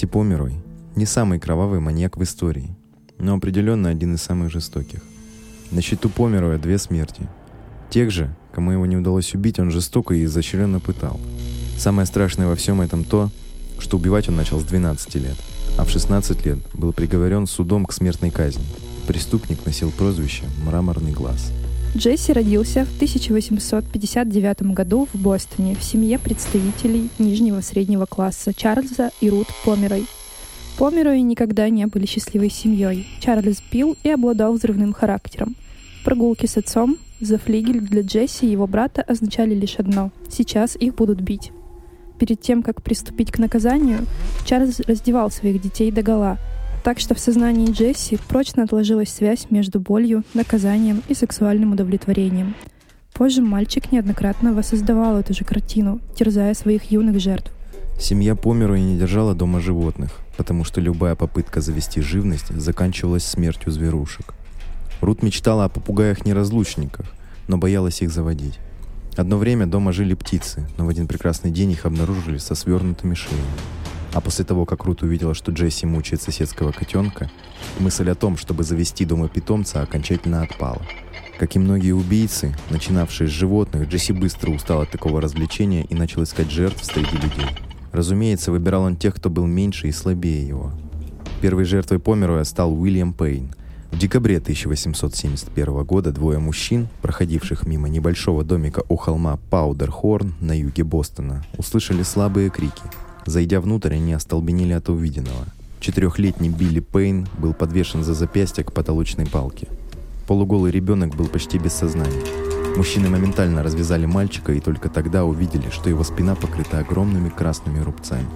Джесси Померой не самый кровавый маньяк в истории, но определенно один из самых жестоких. На счету Помероя две смерти. Тех же, кому его не удалось убить, он жестоко и изощренно пытал. Самое страшное во всем этом то, что убивать он начал с 12 лет, а в 16 лет был приговорен судом к смертной казни. Преступник носил прозвище «Мраморный глаз». Джесси родился в 1859 году в Бостоне в семье представителей нижнего среднего класса Чарльза и Рут Померой. Померои никогда не были счастливой семьей. Чарльз пил и обладал взрывным характером. Прогулки с отцом за флигель для Джесси и его брата означали лишь одно – сейчас их будут бить. Перед тем, как приступить к наказанию, Чарльз раздевал своих детей до гола – так что в сознании Джесси прочно отложилась связь между болью, наказанием и сексуальным удовлетворением. Позже мальчик неоднократно воссоздавал эту же картину, терзая своих юных жертв. Семья Померу и не держала дома животных, потому что любая попытка завести живность заканчивалась смертью зверушек. Рут мечтала о попугаях-неразлучниках, но боялась их заводить. Одно время дома жили птицы, но в один прекрасный день их обнаружили со свернутыми шеями. А после того, как Рут увидела, что Джесси мучает соседского котенка, мысль о том, чтобы завести дома питомца, окончательно отпала. Как и многие убийцы, начинавшие с животных, Джесси быстро устал от такого развлечения и начал искать жертв среди людей. Разумеется, выбирал он тех, кто был меньше и слабее его. Первой жертвой Помероя стал Уильям Пейн. В декабре 1871 года двое мужчин, проходивших мимо небольшого домика у холма Паудер-Хорн на юге Бостона, услышали слабые крики – Зайдя внутрь, они остолбенели от увиденного. Четырехлетний Билли Пейн был подвешен за запястье к потолочной палке. Полуголый ребенок был почти без сознания. Мужчины моментально развязали мальчика и только тогда увидели, что его спина покрыта огромными красными рубцами.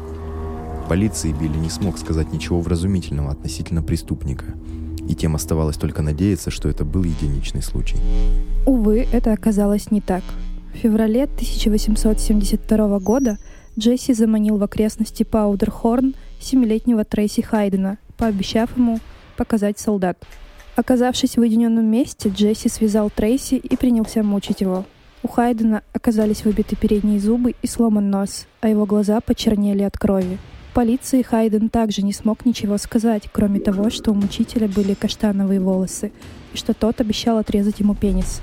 Полиции Билли не смог сказать ничего вразумительного относительно преступника, и тем оставалось только надеяться, что это был единичный случай. Увы, это оказалось не так. В феврале 1872 года Джесси заманил в окрестности Паудерхорн семилетнего Трейси Хайдена, пообещав ему показать солдат. Оказавшись в уединенном месте, Джесси связал Трейси и принялся мучить его. У Хайдена оказались выбиты передние зубы и сломан нос, а его глаза почернели от крови. Полиции Хайден также не смог ничего сказать, кроме того, что у мучителя были каштановые волосы, и что тот обещал отрезать ему пенис.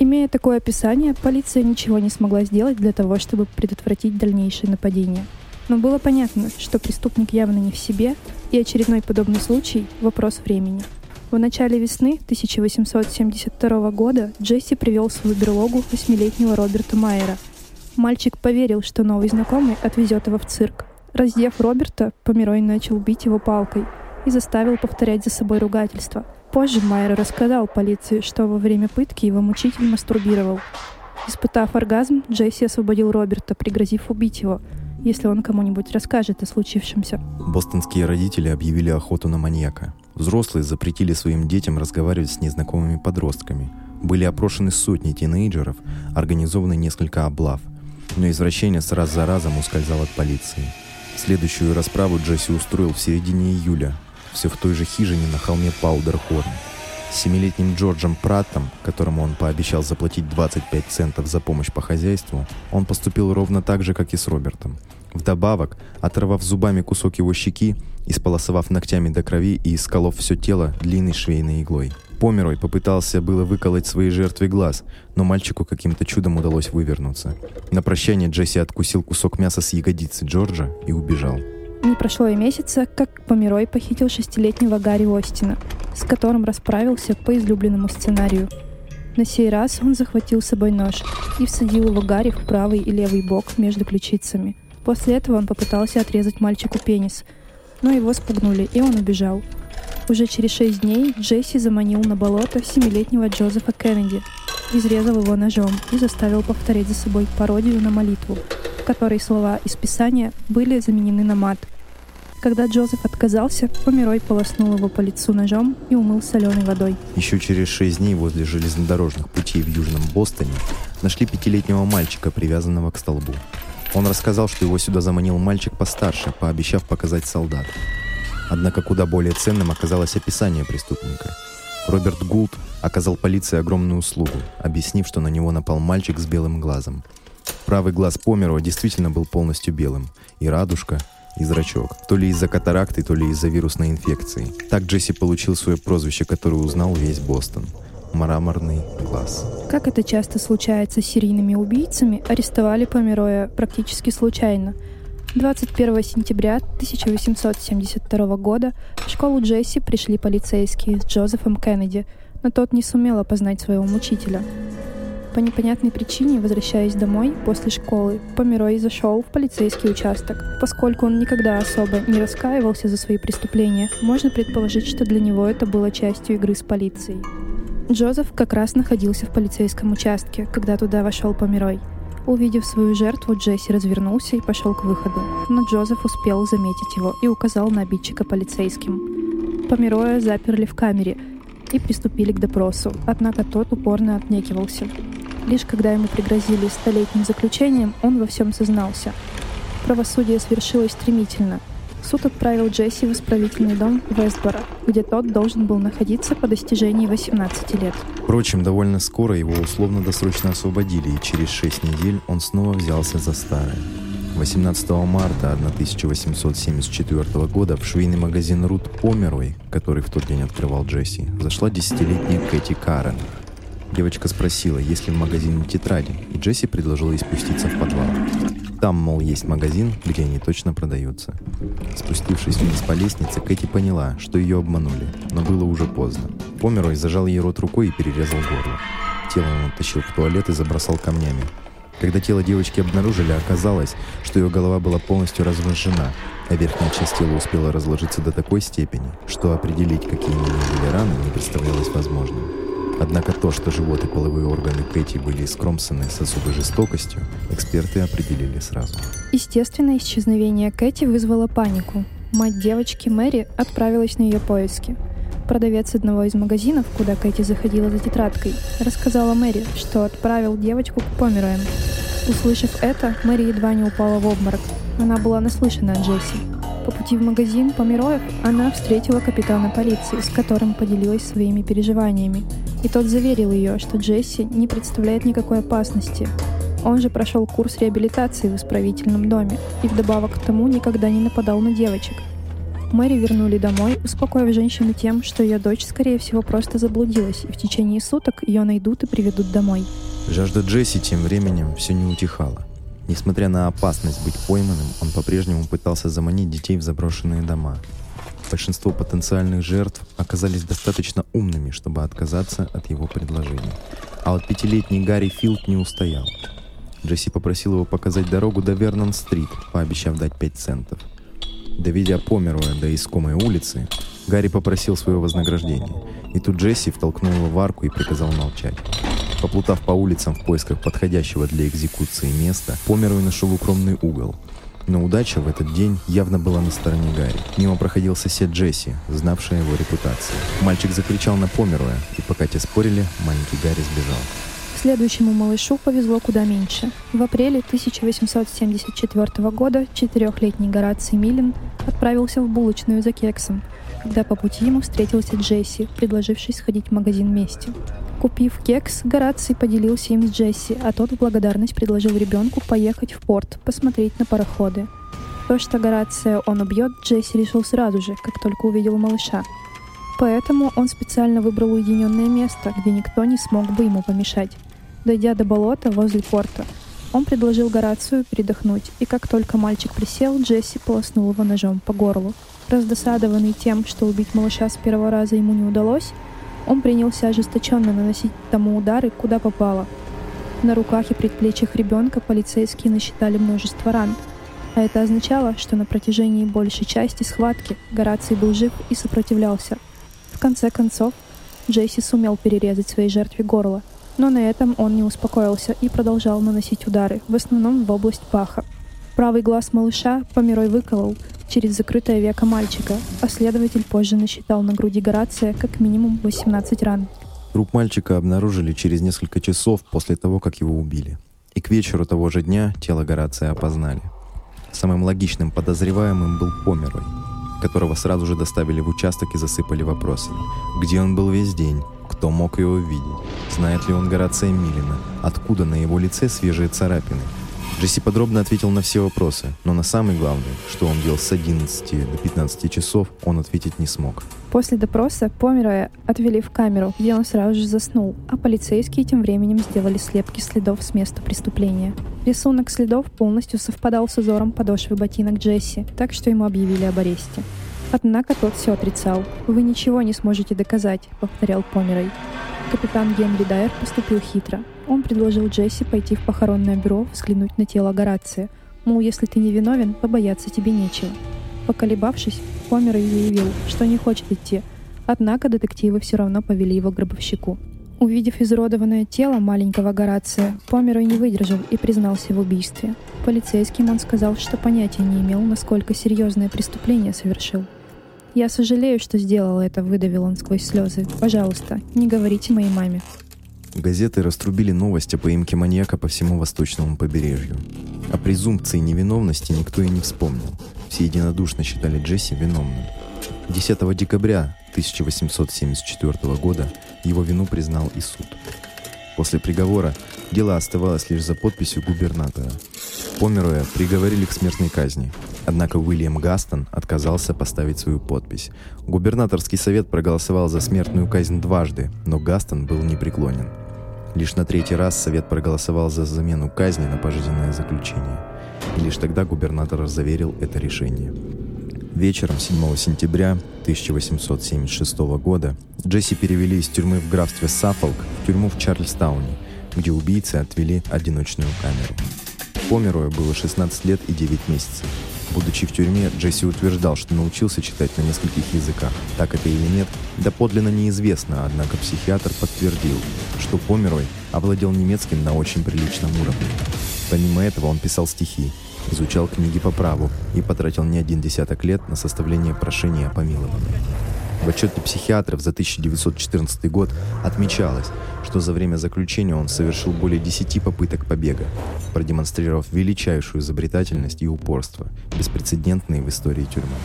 Имея такое описание, полиция ничего не смогла сделать для того, чтобы предотвратить дальнейшее нападение. Но было понятно, что преступник явно не в себе, и очередной подобный случай – вопрос времени. В начале весны 1872 года Джесси привел в свою берлогу восьмилетнего Роберта Майера. Мальчик поверил, что новый знакомый отвезет его в цирк. Раздев Роберта, Померой начал бить его палкой и заставил повторять за собой ругательство – Позже Майер рассказал полиции, что во время пытки его мучитель мастурбировал. Испытав оргазм, Джесси освободил Роберта, пригрозив убить его, если он кому-нибудь расскажет о случившемся. Бостонские родители объявили охоту на маньяка. Взрослые запретили своим детям разговаривать с незнакомыми подростками. Были опрошены сотни тинейджеров, организованы несколько облав. Но извращенец раз за разом ускользал от полиции. Следующую расправу Джесси устроил в середине июля, все в той же хижине на холме Паудерхорн. Семилетним Джорджем Праттом, которому он пообещал заплатить 25 центов за помощь по хозяйству, он поступил ровно так же, как и с Робертом. Вдобавок, оторвав зубами кусок его щеки, исполосовав ногтями до крови и исколов все тело длинной швейной иглой. Померой попытался было выколоть своей жертве глаз, но мальчику каким-то чудом удалось вывернуться. На прощание Джесси откусил кусок мяса с ягодицы Джорджа и убежал. Не прошло и месяца, как Померой похитил шестилетнего Гарри Остина, с которым расправился по излюбленному сценарию. На сей раз он захватил с собой нож и всадил его Гарри в правый и левый бок между ключицами. После этого он попытался отрезать мальчику пенис, но его спугнули, и он убежал. Уже через шесть дней Джесси заманил на болото семилетнего Джозефа Кеннеди, изрезал его ножом и заставил повторять за собой пародию на молитву, которой слова из Писания были заменены на мат – когда Джозеф отказался, Померой полоснул его по лицу ножом и умыл соленой водой. Еще через шесть дней возле железнодорожных путей в Южном Бостоне нашли пятилетнего мальчика, привязанного к столбу. Он рассказал, что его сюда заманил мальчик постарше, пообещав показать солдат. Однако куда более ценным оказалось описание преступника. Роберт Гулд оказал полиции огромную услугу, объяснив, что на него напал мальчик с белым глазом. Правый глаз Померова действительно был полностью белым, и радужка, и зрачок. То ли из-за катаракты, то ли из-за вирусной инфекции. Так Джесси получил свое прозвище, которое узнал весь Бостон. Мраморный глаз. Как это часто случается с серийными убийцами, арестовали Помероя практически случайно. 21 сентября 1872 года в школу Джесси пришли полицейские с Джозефом Кеннеди, но тот не сумел опознать своего мучителя. По непонятной причине, возвращаясь домой после школы, Померой зашел в полицейский участок. Поскольку он никогда особо не раскаивался за свои преступления, можно предположить, что для него это было частью игры с полицией. Джозеф как раз находился в полицейском участке, когда туда вошел Померой. Увидев свою жертву, Джесси развернулся и пошел к выходу, но Джозеф успел заметить его и указал на обидчика полицейским. Помероя заперли в камере и приступили к допросу, однако тот упорно отнекивался. Лишь когда ему пригрозили столетним заключением, он во всем сознался. Правосудие свершилось стремительно – Суд отправил Джесси в исправительный дом Вестбора, где тот должен был находиться по достижении 18 лет. Впрочем, довольно скоро его условно-досрочно освободили, и через 6 недель он снова взялся за старое. 18 марта 1874 года в швейный магазин Рут Померой, который в тот день открывал Джесси, зашла десятилетняя Кэти Карен. Девочка спросила, есть ли в магазине тетради, и Джесси предложил ей спуститься в подвал. Там, мол, есть магазин, где они точно продаются. Спустившись вниз по лестнице, Кэти поняла, что ее обманули, но было уже поздно. Померой зажал ей рот рукой и перерезал горло. Тело он оттащил в туалет и забросал камнями. Когда тело девочки обнаружили, оказалось, что ее голова была полностью размножена, а верхняя часть тела успела разложиться до такой степени, что определить, какие именно были раны, не представлялось возможным. Однако то, что живот и половые органы Кэти были скромсаны с особой жестокостью, эксперты определили сразу. Естественное исчезновение Кэти вызвало панику. Мать девочки Мэри отправилась на ее поиски. Продавец одного из магазинов, куда Кэти заходила за тетрадкой, рассказала Мэри, что отправил девочку к Помероям. Услышав это, Мэри едва не упала в обморок. Она была наслышана о Джесси. По пути в магазин Помероев она встретила капитана полиции, с которым поделилась своими переживаниями. И тот заверил ее, что Джесси не представляет никакой опасности. Он же прошел курс реабилитации в исправительном доме и вдобавок к тому никогда не нападал на девочек. Мэри вернули домой, успокоив женщину тем, что ее дочь, скорее всего, просто заблудилась, и в течение суток ее найдут и приведут домой. Жажда Джесси тем временем все не утихала. Несмотря на опасность быть пойманным, он по-прежнему пытался заманить детей в заброшенные дома. Большинство потенциальных жертв оказались достаточно умными, чтобы отказаться от его предложений. А вот пятилетний Гарри Филд не устоял. Джесси попросил его показать дорогу до Вернон-стрит, пообещав дать 5 центов. Доведя Померуя до искомой улицы, Гарри попросил свое вознаграждение. И тут Джесси втолкнул его в арку и приказал молчать. Поплутав по улицам в поисках подходящего для экзекуции места, Померуй нашел укромный угол, но удача в этот день явно была на стороне Гарри. Мимо проходил сосед Джесси, знавший его репутацию. Мальчик закричал на Померуя, и пока те спорили, маленький Гарри сбежал. Следующему малышу повезло куда меньше. В апреле 1874 года четырехлетний Гораций Милин отправился в булочную за кексом, когда по пути ему встретился Джесси, предложивший сходить в магазин вместе. Купив кекс, Гораций поделился им с Джесси, а тот в благодарность предложил ребенку поехать в порт, посмотреть на пароходы. То, что Горация он убьет, Джесси решил сразу же, как только увидел малыша. Поэтому он специально выбрал уединенное место, где никто не смог бы ему помешать. Дойдя до болота возле порта, он предложил Горацию передохнуть, и как только мальчик присел, Джесси полоснул его ножом по горлу. Раздосадованный тем, что убить малыша с первого раза ему не удалось, он принялся ожесточенно наносить тому удары, куда попало. На руках и предплечьях ребенка полицейские насчитали множество ран, а это означало, что на протяжении большей части схватки Гораций был жив и сопротивлялся. В конце концов, Джейси сумел перерезать своей жертве горло, но на этом он не успокоился и продолжал наносить удары, в основном в область паха. Правый глаз малыша Померой выколол, через закрытое веко мальчика, а следователь позже насчитал на груди Горация как минимум 18 ран. Труп мальчика обнаружили через несколько часов после того, как его убили. И к вечеру того же дня тело Горация опознали. Самым логичным подозреваемым был Померой, которого сразу же доставили в участок и засыпали вопросами. Где он был весь день? Кто мог его видеть? Знает ли он Горация Милина? Откуда на его лице свежие царапины? Джесси подробно ответил на все вопросы, но на самый главный, что он делал с 11 до 15 часов, он ответить не смог. После допроса Помероя отвели в камеру, где он сразу же заснул, а полицейские тем временем сделали слепки следов с места преступления. Рисунок следов полностью совпадал с узором подошвы ботинок Джесси, так что ему объявили об аресте. Однако тот все отрицал. «Вы ничего не сможете доказать», — повторял Померой. Капитан Генри Дайер поступил хитро. Он предложил Джесси пойти в похоронное бюро, взглянуть на тело Горация. Мол, если ты не виновен, побояться тебе нечего. Поколебавшись, Померой заявил, что не хочет идти. Однако детективы все равно повели его к гробовщику. Увидев изуродованное тело маленького Горация, Померой не выдержал и признался в убийстве. Полицейским он сказал, что понятия не имел, насколько серьезное преступление совершил – «Я сожалею, что сделал это», — выдавил он сквозь слезы. «Пожалуйста, не говорите моей маме». Газеты раструбили новость о поимке маньяка по всему восточному побережью. О презумпции невиновности никто и не вспомнил. Все единодушно считали Джесси виновным. 10 декабря 1874 года его вину признал и суд. После приговора дело оставалось лишь за подписью губернатора. Померуя приговорили к смертной казни, однако Уильям Гастон отказался поставить свою подпись. Губернаторский совет проголосовал за смертную казнь дважды, но Гастон был непреклонен. Лишь на третий раз совет проголосовал за замену казни на пожизненное заключение. И лишь тогда губернатор заверил это решение. Вечером 7 сентября 1876 года Джесси перевели из тюрьмы в графстве Саффолк в тюрьму в Чарльстауне, где убийцы отвели одиночную камеру. Померою было 16 лет и 9 месяцев. Будучи в тюрьме, Джесси утверждал, что научился читать на нескольких языках. Так это или нет, доподлинно неизвестно, однако психиатр подтвердил, что Померой овладел немецким на очень приличном уровне. Помимо этого он писал стихи, изучал книги по праву и потратил не один десяток лет на составление прошения о помиловании. В отчете психиатров за 1914 год отмечалось, что за время заключения он совершил более 10 попыток побега, продемонстрировав величайшую изобретательность и упорство, беспрецедентные в истории тюрьмы.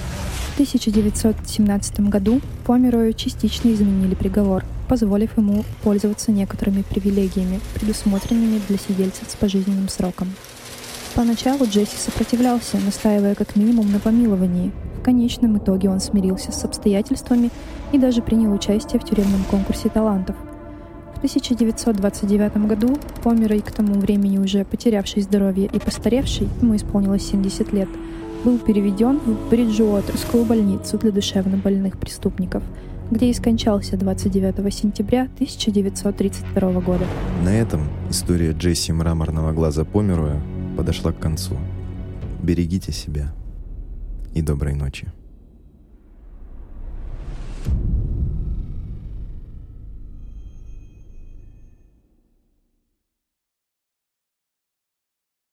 В 1917 году Померою частично изменили приговор, позволив ему пользоваться некоторыми привилегиями, предусмотренными для сидельцев с пожизненным сроком. Поначалу Джесси сопротивлялся, настаивая как минимум на помиловании. Конечном итоге он смирился с обстоятельствами и даже принял участие в тюремном конкурсе талантов. В 1929 году Померой, к тому времени уже потерявший здоровье и постаревший, ему исполнилось 70 лет, был переведен в Бриджуотерскую больницу для душевнобольных преступников, где и скончался 29 сентября 1932 года. На этом история Джесси Мраморного глаза Помероя подошла к концу. Берегите себя и доброй ночи.